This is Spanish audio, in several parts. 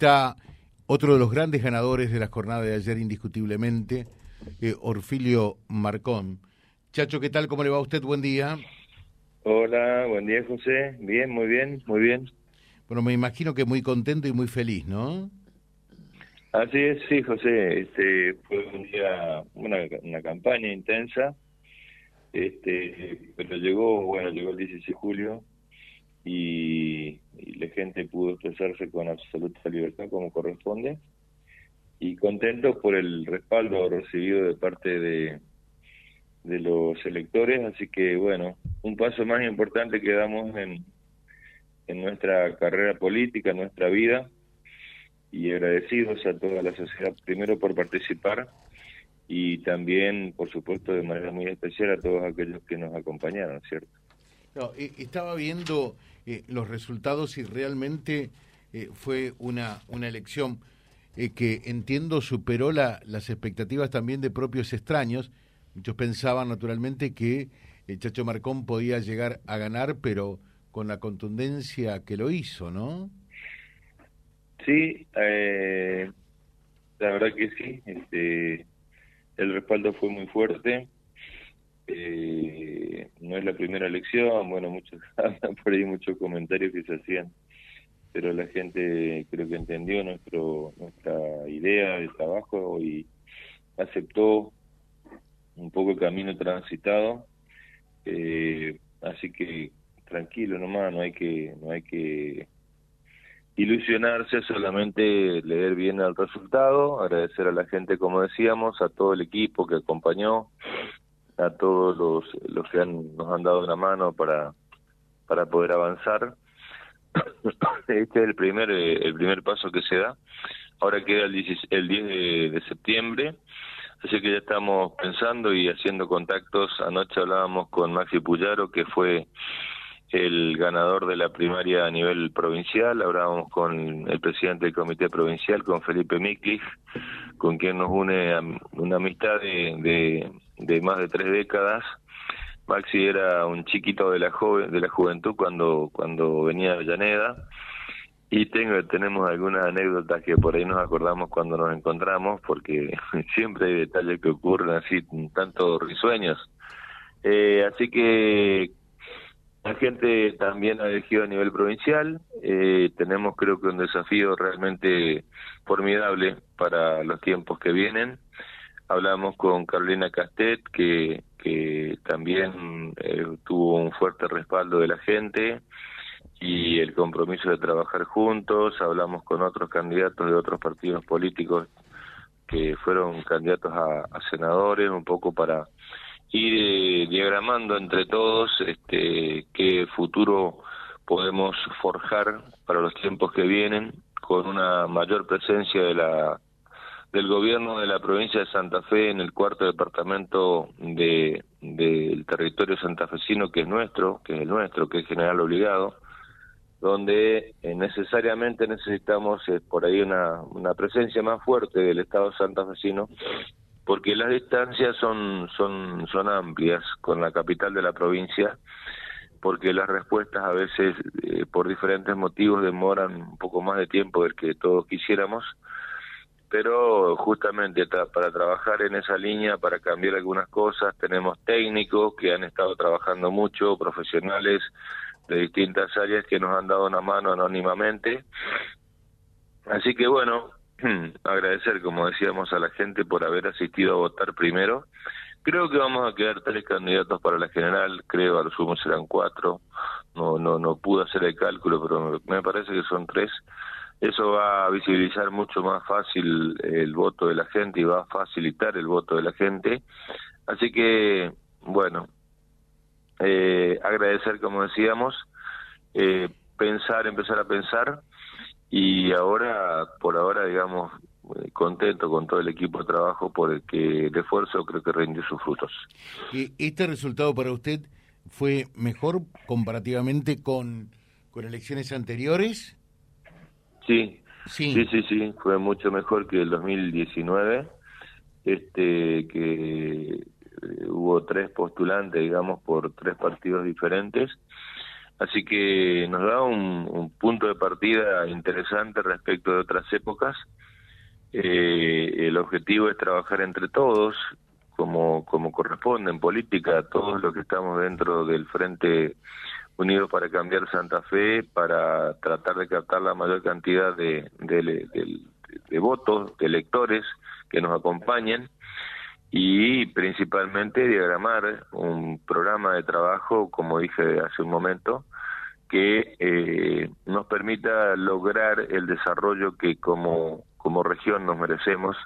está otro de los grandes ganadores de la jornada de ayer, indiscutiblemente, eh, Orfilio Marcón. Chacho, ¿qué tal? ¿Cómo le va a usted? Buen día. Hola, buen día, José. Bien, muy bien, muy bien. Bueno, me imagino que muy contento y muy feliz, ¿no? Así es, sí, José. Este fue un día, una, una campaña intensa, este, pero llegó, bueno, llegó el 16 de julio y, la gente pudo expresarse con absoluta libertad como corresponde. Y contento por el respaldo recibido de parte de, de los electores, así que bueno, un paso más importante que damos en, en nuestra carrera política, en nuestra vida, y agradecidos a toda la sociedad, primero por participar y también, por supuesto, de manera muy especial a todos aquellos que nos acompañaron, ¿cierto? No, estaba viendo eh, los resultados y realmente eh, fue una, una elección eh, que entiendo superó la, las expectativas también de propios extraños. Muchos pensaban naturalmente que el Chacho Marcón podía llegar a ganar, pero con la contundencia que lo hizo, ¿no? Sí, eh, la verdad que sí. Este, el respaldo fue muy fuerte. Eh, no es la primera elección, bueno, muchos por ahí muchos comentarios que se hacían, pero la gente creo que entendió nuestro nuestra idea de trabajo y aceptó un poco el camino transitado. Eh, así que tranquilo nomás, no hay que no hay que ilusionarse, solamente leer bien el resultado, agradecer a la gente, como decíamos, a todo el equipo que acompañó, a todos los, los que han, nos han dado una mano para, para poder avanzar. Este es el primer, el primer paso que se da. Ahora queda el 10, el 10 de, septiembre, así que ya estamos pensando y haciendo contactos. Anoche hablábamos con Maxi Puyaro, que fue el ganador de la primaria a nivel provincial. Hablábamos con el presidente del comité provincial, con Felipe Miklich, con quien nos une una amistad de, más de tres décadas. Maxi era un chiquito de la joven, de la juventud cuando cuando venía a Avellaneda y tengo tenemos algunas anécdotas que por ahí nos acordamos cuando nos encontramos porque siempre hay detalles que ocurren así tanto risueños eh, así que la gente también ha elegido a nivel provincial. Eh, tenemos creo que un desafío realmente formidable para los tiempos que vienen. Hablamos con Carolina Castet, que, que también eh, tuvo un fuerte respaldo de la gente y el compromiso de trabajar juntos. Hablamos con otros candidatos de otros partidos políticos que fueron candidatos a senadores, un poco para ir eh, diagramando entre todos este, qué futuro podemos forjar para los tiempos que vienen con una mayor presencia de la del gobierno de la provincia de Santa Fe en el cuarto departamento de del territorio santafesino que es nuestro, que es el nuestro, que es general obligado, donde eh, necesariamente necesitamos eh, por ahí una, una presencia más fuerte del Estado santafesino porque las distancias son, son, son amplias con la capital de la provincia, porque las respuestas a veces eh, por diferentes motivos demoran un poco más de tiempo del que todos quisiéramos, pero justamente para trabajar en esa línea, para cambiar algunas cosas, tenemos técnicos que han estado trabajando mucho, profesionales de distintas áreas que nos han dado una mano anónimamente. Así que bueno, agradecer, como decíamos, a la gente por haber asistido a votar primero. Creo que vamos a quedar tres candidatos para la general, creo a lo sumo serán cuatro. No, no, no pude hacer el cálculo, pero me parece que son tres. Eso va a visibilizar mucho más fácil el voto de la gente y va a facilitar el voto de la gente. Así que, bueno, eh, agradecer, como decíamos, eh, pensar, empezar a pensar y ahora, por ahora, digamos, eh, contento con todo el equipo de trabajo por el que el esfuerzo creo que rindió sus frutos. ¿Este resultado para usted fue mejor comparativamente con, con elecciones anteriores? Sí, sí, sí, sí, sí, fue mucho mejor que el 2019, este que eh, hubo tres postulantes, digamos, por tres partidos diferentes. Así que nos da un, punto de partida interesante respecto de otras épocas. Eh, el objetivo es trabajar entre todos, como, como corresponde en política, todos los que estamos dentro del Frente Unido para Cambiar Santa Fe, para tratar de captar la mayor cantidad de, de votos, de electores que nos acompañen y principalmente diagramar un programa de trabajo, como dije hace un momento, que eh, nos permita lograr el desarrollo que como, como región nos merecemos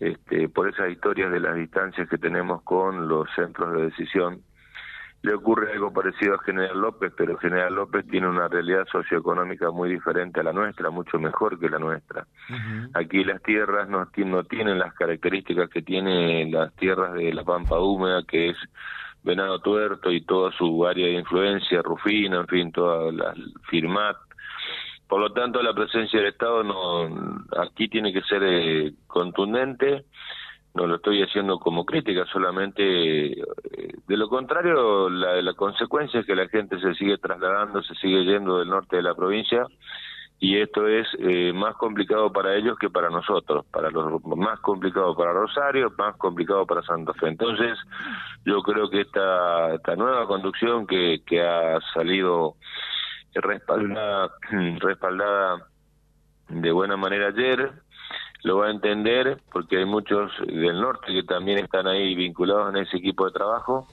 este, por esas historias de las distancias que tenemos con los centros de decisión le ocurre algo parecido a General López, pero General López tiene una realidad socioeconómica muy diferente a la nuestra, mucho mejor que la nuestra. Aquí las tierras no, no tienen las características que tienen las tierras de la Pampa Húmeda, que es Venado Tuerto y toda su área de influencia, Rufina, en fin, toda la Firmat. Por lo tanto, la presencia del Estado no aquí tiene que ser eh, contundente no lo estoy haciendo como crítica, solamente eh, de lo contrario, la, la consecuencia es que la gente se sigue trasladando, se sigue yendo del norte de la provincia y esto es eh, más complicado para ellos que para nosotros, para los más complicado para Rosario, más complicado para Santa Fe. Entonces, yo creo que esta, esta nueva conducción que, que ha salido respaldada, respaldada de buena manera ayer, lo va a entender porque hay muchos del norte que también están ahí vinculados en ese equipo de trabajo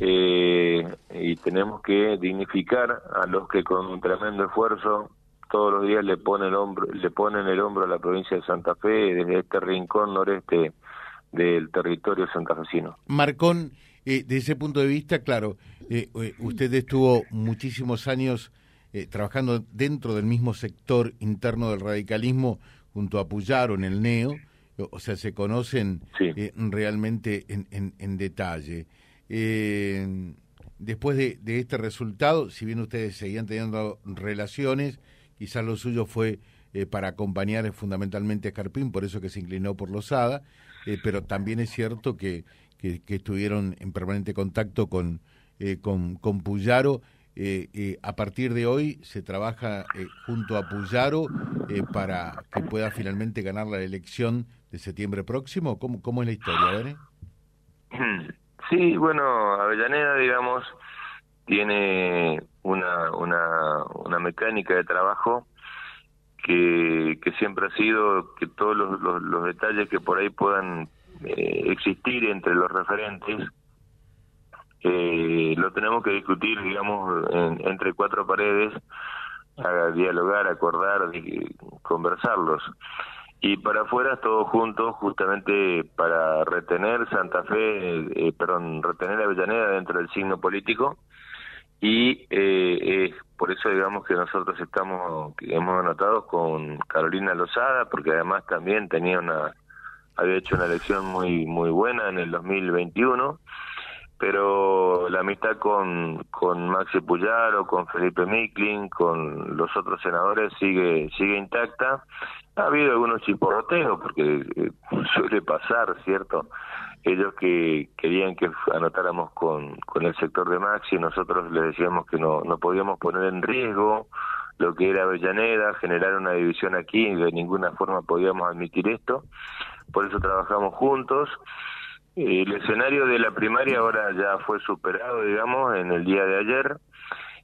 eh, y tenemos que dignificar a los que con un tremendo esfuerzo todos los días le ponen el hombro le ponen el hombro a la provincia de Santa Fe desde este rincón noreste del territorio santafesino. Marcón, eh, desde ese punto de vista, claro, eh, eh, usted estuvo muchísimos años trabajando dentro del mismo sector interno del radicalismo junto a Puyaro en el NEO, o sea, se conocen eh, realmente en, en, detalle. Eh, después de, este resultado, si bien ustedes seguían teniendo relaciones, quizás lo suyo fue eh, para acompañar fundamentalmente a Carpín, por eso que se inclinó por Losada, pero también es cierto que, que, estuvieron en permanente contacto con, con, con Puyaro eh, eh, a partir de hoy se trabaja eh, junto a Puyaro para que pueda finalmente ganar la elección de septiembre próximo? ¿Cómo, es la historia? Sí, bueno, Avellaneda, digamos, tiene una, una, una mecánica de trabajo que, que siempre ha sido que todos los, los detalles que por ahí puedan existir entre los referentes eh, lo tenemos que discutir, digamos, entre cuatro paredes, dialogar, acordar, conversarlos. Y para afuera todos juntos, justamente para retener Santa Fe, eh, perdón, retener Avellaneda dentro del signo político. Y eh, por eso digamos que nosotros estamos, hemos anotado con Carolina Lozada, porque además también tenía una, había hecho una elección muy, muy buena en el 2021 pero la amistad con, con Maxi Puyaro, con Felipe Miklin, con los otros senadores sigue sigue intacta. Ha habido algunos chiporroteos, porque eh, suele pasar, ¿cierto? Ellos que querían que anotáramos con, con el sector de Maxi, nosotros les decíamos que no, no podíamos poner en riesgo lo que era Avellaneda, generar una división aquí, de ninguna forma podíamos admitir esto. Por eso trabajamos juntos el escenario de la primaria ahora ya fue superado, digamos, en el día de ayer.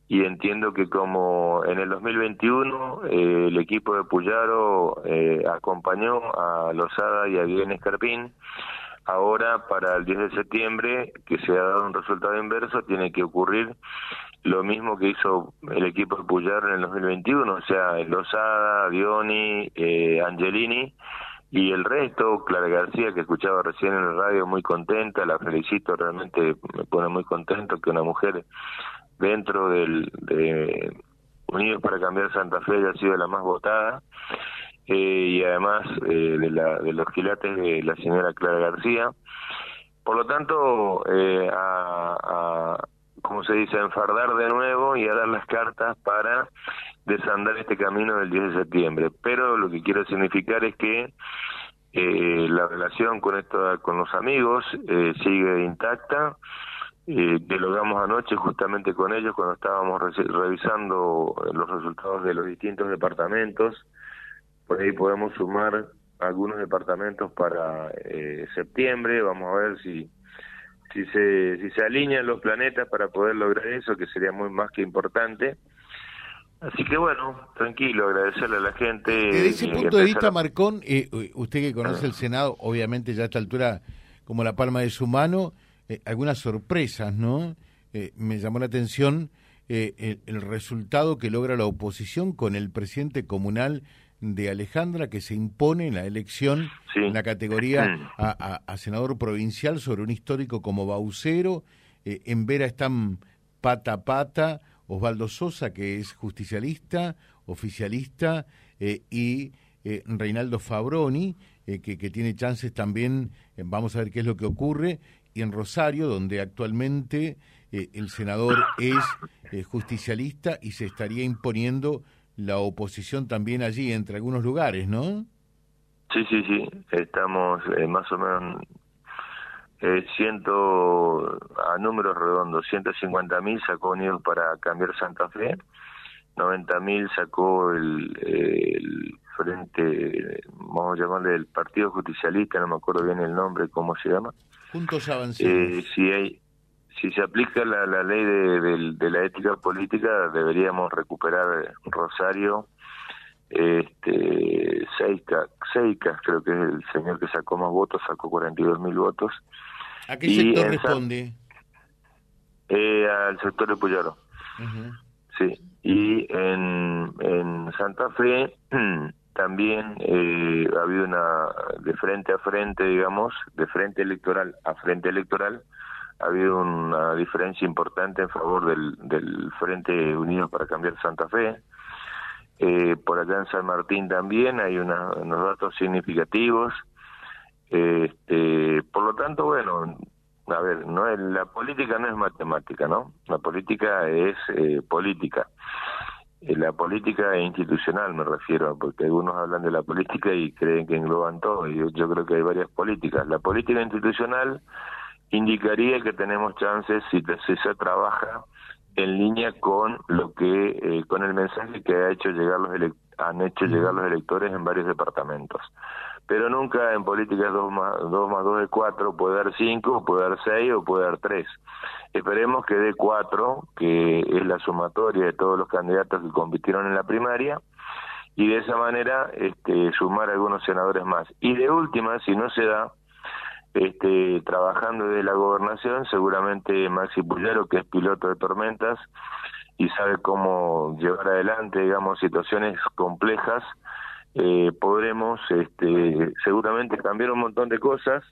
Y entiendo que como en el 2021 eh, el equipo de Puyaro eh, acompañó a Lozada y a Guillermo Escarpín, ahora para el 10 de septiembre, que se ha dado un resultado inverso, tiene que ocurrir lo mismo que hizo el equipo de Puyaro en el 2021, o sea, Lozada, Dioni, eh, Angelini, y el resto, Clara García, que escuchaba recién en el radio, muy contenta, la felicito, realmente me pone muy contento que una mujer dentro del de Unidos para Cambiar Santa Fe haya sido la más votada, eh, y además eh, de, la, de los quilates de la señora Clara García. Por lo tanto, eh, a, a, como se dice, enfardar de nuevo y a dar las cartas para desandar este camino del 10 de septiembre. Pero lo que quiero significar es que eh, la relación con esto, con los amigos eh, sigue intacta. eh, que logramos anoche justamente con ellos cuando estábamos revisando los resultados de los distintos departamentos. Por ahí podemos sumar algunos departamentos para eh, septiembre. Vamos a ver si si se si se alinean los planetas para poder lograr eso, que sería muy más que importante. Así que bueno, tranquilo, agradecerle a la gente. Desde ese punto de vista, Marcón, eh, usted que conoce el Senado, obviamente ya a esta altura como la palma de su mano, eh, algunas sorpresas, ¿no? Eh, me llamó la atención eh, el, resultado que logra la oposición con el presidente comunal de Alejandra, que se impone en la elección en la categoría a, senador provincial sobre un histórico como Baucero. en Vera están pata a pata Osvaldo Sosa, que es justicialista, oficialista, y Reinaldo Fabroni, que, que, tiene chances también, vamos a ver qué es lo que ocurre, y en Rosario, donde actualmente eh, el senador es eh, justicialista y se estaría imponiendo la oposición también allí entre algunos lugares, ¿no? Sí, sí, sí, estamos eh, más o menos eh, ciento, a números redondos, 150 mil sacó Unidos para cambiar Santa Fe, 90 mil sacó el, el frente, vamos a llamarle el Partido Justicialista, no me acuerdo bien el nombre, cómo se llama, Juntos eh, si, hay, si se aplica la, la ley de, la ética política, deberíamos recuperar Rosario, este, Seicas, creo que es el señor que sacó más votos, sacó 42 mil votos. ¿A qué sector responde? Eh, al sector de Puyaro. Sí, y en, en Santa Fe también eh, ha habido una, de frente a frente, digamos, de frente electoral a frente electoral, ha habido una diferencia importante en favor del, del Frente Unido para Cambiar Santa Fe. Eh, por acá en San Martín también hay una, unos datos significativos. Este, por lo tanto, bueno, a ver, no es, la política no es matemática, ¿no? La política es eh, política. Eh, la política institucional me refiero, porque algunos hablan de la política y creen que engloban todo, y yo, creo que hay varias políticas. La política institucional indicaría que tenemos chances si, se trabaja en línea con lo que eh, con el mensaje que ha hecho llegar los han hecho llegar los electores en varios departamentos pero nunca en política 2 más 2 más 2 es 4, puede dar 5, puede dar 6 o puede dar 3. Esperemos que dé 4, que es la sumatoria de todos los candidatos que compitieron en la primaria, y de esa manera este, sumar algunos senadores más. Y de última, si no se da, este, trabajando desde la gobernación, seguramente Maxi Puyaro, que es piloto de tormentas y sabe cómo llevar adelante, digamos, situaciones complejas, eh, podremos este, seguramente cambiar un montón de cosas,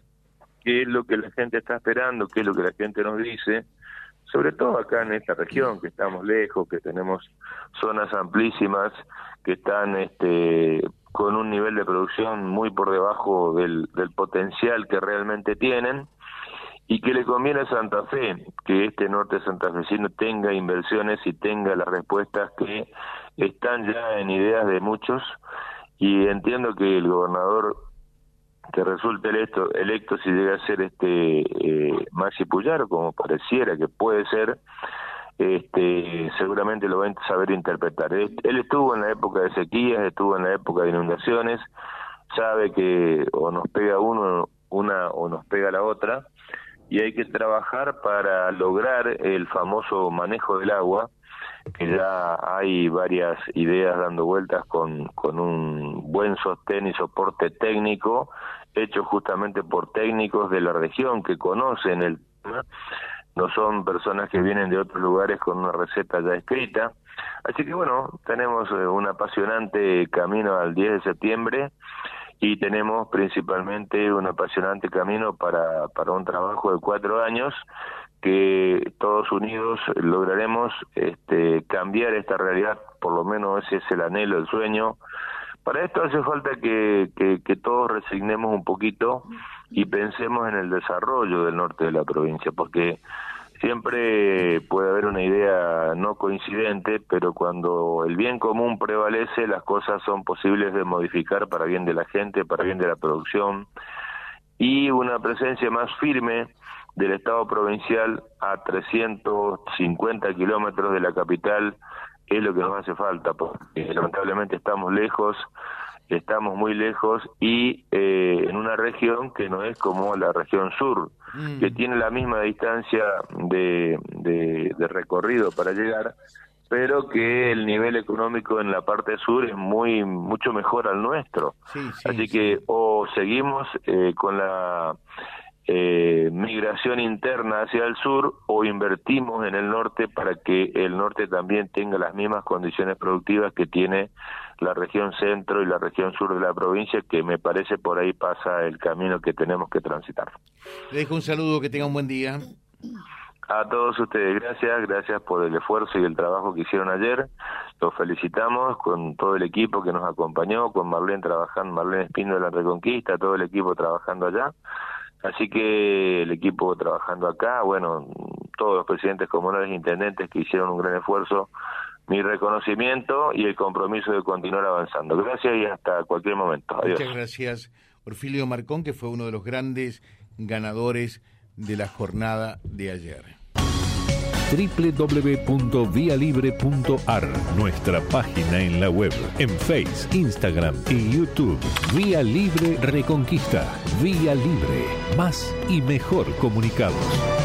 qué es lo que la gente está esperando, qué es lo que la gente nos dice, sobre todo acá en esta región, que estamos lejos, que tenemos zonas amplísimas, que están este, con un nivel de producción muy por debajo del, del potencial que realmente tienen y que le conviene a Santa Fe que este norte santafesino tenga inversiones y tenga las respuestas que están ya en ideas de muchos y entiendo que el gobernador que resulte electo, electo si llega a ser este eh, Maxi como pareciera que puede ser, este, seguramente lo va a saber interpretar. Él, estuvo en la época de sequías, estuvo en la época de inundaciones, sabe que o nos pega uno una o nos pega la otra, y hay que trabajar para lograr el famoso manejo del agua, que ya hay varias ideas dando vueltas con, con un buen sostén y soporte técnico, hecho justamente por técnicos de la región que conocen el tema, no son personas que vienen de otros lugares con una receta ya escrita. Así que bueno, tenemos eh, un apasionante camino al 10 de septiembre y tenemos principalmente un apasionante camino para, para un trabajo de cuatro años que todos unidos lograremos este, cambiar esta realidad, por lo menos ese es el anhelo, el sueño. Para esto hace falta que, que, todos resignemos un poquito y pensemos en el desarrollo del norte de la provincia, porque siempre puede haber una idea no coincidente, pero cuando el bien común prevalece, las cosas son posibles de modificar para bien de la gente, para bien de la producción, y una presencia más firme del Estado provincial a 350 kilómetros de la capital es lo que nos hace falta, porque lamentablemente estamos lejos, estamos muy lejos y eh, en una región que no es como la región sur, mm. que tiene la misma distancia de, de, recorrido para llegar, pero que el nivel económico en la parte sur es muy mucho mejor al nuestro. Así que o seguimos eh, con la eh, migración interna hacia el sur o invertimos en el norte para que el norte también tenga las mismas condiciones productivas que tiene la región centro y la región sur de la provincia, que me parece por ahí pasa el camino que tenemos que transitar. Le dejo un saludo, que tenga un buen día. A todos ustedes, gracias, gracias por el esfuerzo y el trabajo que hicieron ayer. Los felicitamos con todo el equipo que nos acompañó, con Marlene trabajando, Marlene Espino de la Reconquista, todo el equipo trabajando allá. Así que el equipo trabajando acá, bueno, todos los presidentes comunales intendentes que hicieron un gran esfuerzo, mi reconocimiento y el compromiso de continuar avanzando. Gracias y hasta cualquier momento. Adiós. Muchas gracias, Orfilio Marcón, que fue uno de los grandes ganadores de la jornada de ayer www.vialibre.ar, nuestra página en la web, en Face, Instagram y YouTube. Vía Libre Reconquista. Vía Libre. Más y mejor comunicados.